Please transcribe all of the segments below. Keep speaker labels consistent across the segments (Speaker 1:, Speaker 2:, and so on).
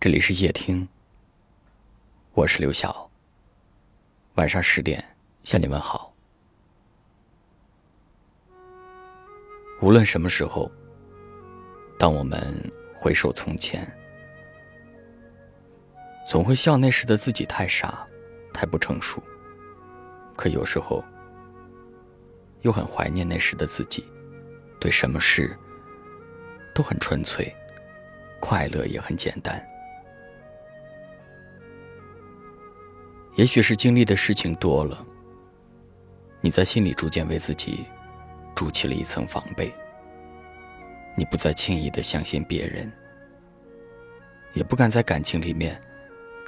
Speaker 1: 这里是夜听，我是刘晓。晚上十点向你问好。无论什么时候，当我们回首从前，总会笑那时的自己太傻，太不成熟。可有时候，又很怀念那时的自己，对什么事都很纯粹，快乐也很简单。也许是经历的事情多了，你在心里逐渐为自己筑起了一层防备。你不再轻易的相信别人，也不敢在感情里面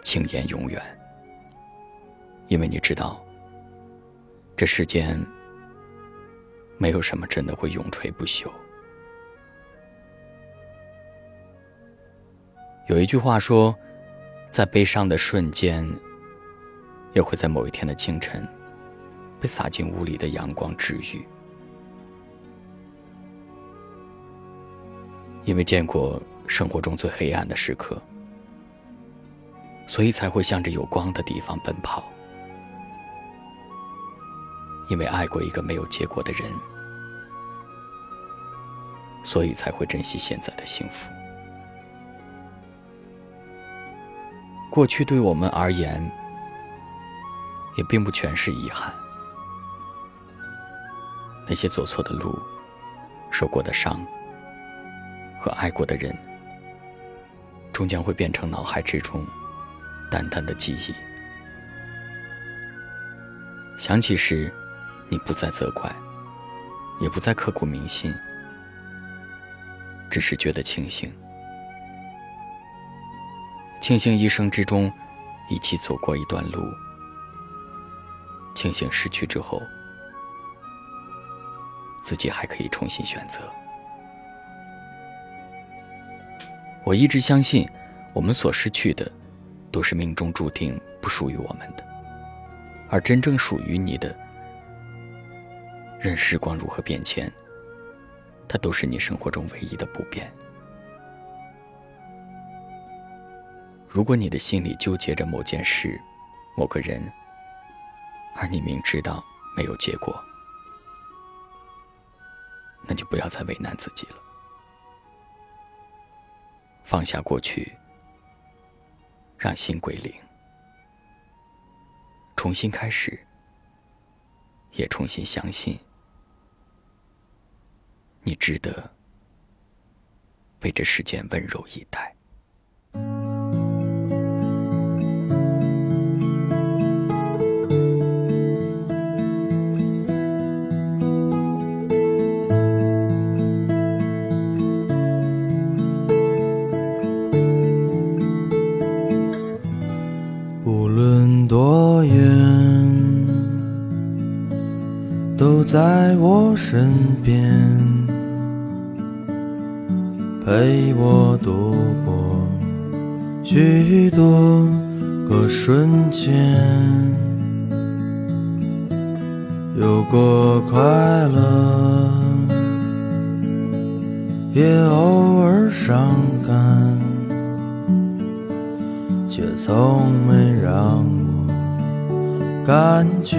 Speaker 1: 轻言永远，因为你知道，这世间没有什么真的会永垂不朽。有一句话说，在悲伤的瞬间。也会在某一天的清晨，被洒进屋里的阳光治愈。因为见过生活中最黑暗的时刻，所以才会向着有光的地方奔跑。因为爱过一个没有结果的人，所以才会珍惜现在的幸福。过去对我们而言。也并不全是遗憾。那些走错的路、受过的伤和爱过的人，终将会变成脑海之中淡淡的记忆。想起时，你不再责怪，也不再刻骨铭心，只是觉得庆幸，庆幸一生之中一起走过一段路。庆幸失去之后，自己还可以重新选择。我一直相信，我们所失去的，都是命中注定不属于我们的，而真正属于你的，任时光如何变迁，它都是你生活中唯一的不变。如果你的心里纠结着某件事、某个人，而你明知道没有结果，那就不要再为难自己了。放下过去，让心归零，重新开始，也重新相信，你值得被这世间温柔以待。
Speaker 2: 在我身边，陪我度过许多个瞬间，有过快乐，也偶尔伤感，却从没让我感觉。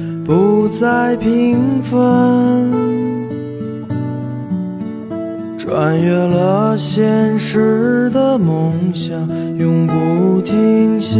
Speaker 2: 不再平凡，穿越了现实的梦想，永不停歇。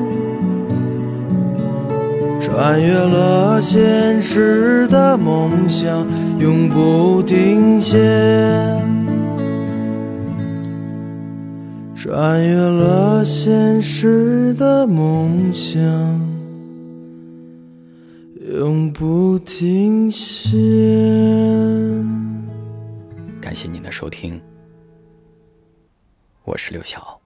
Speaker 2: 穿越了现实的梦想，永不停歇。穿越了现实的梦想，永不停歇。
Speaker 1: 感谢您的收听，我是刘晓。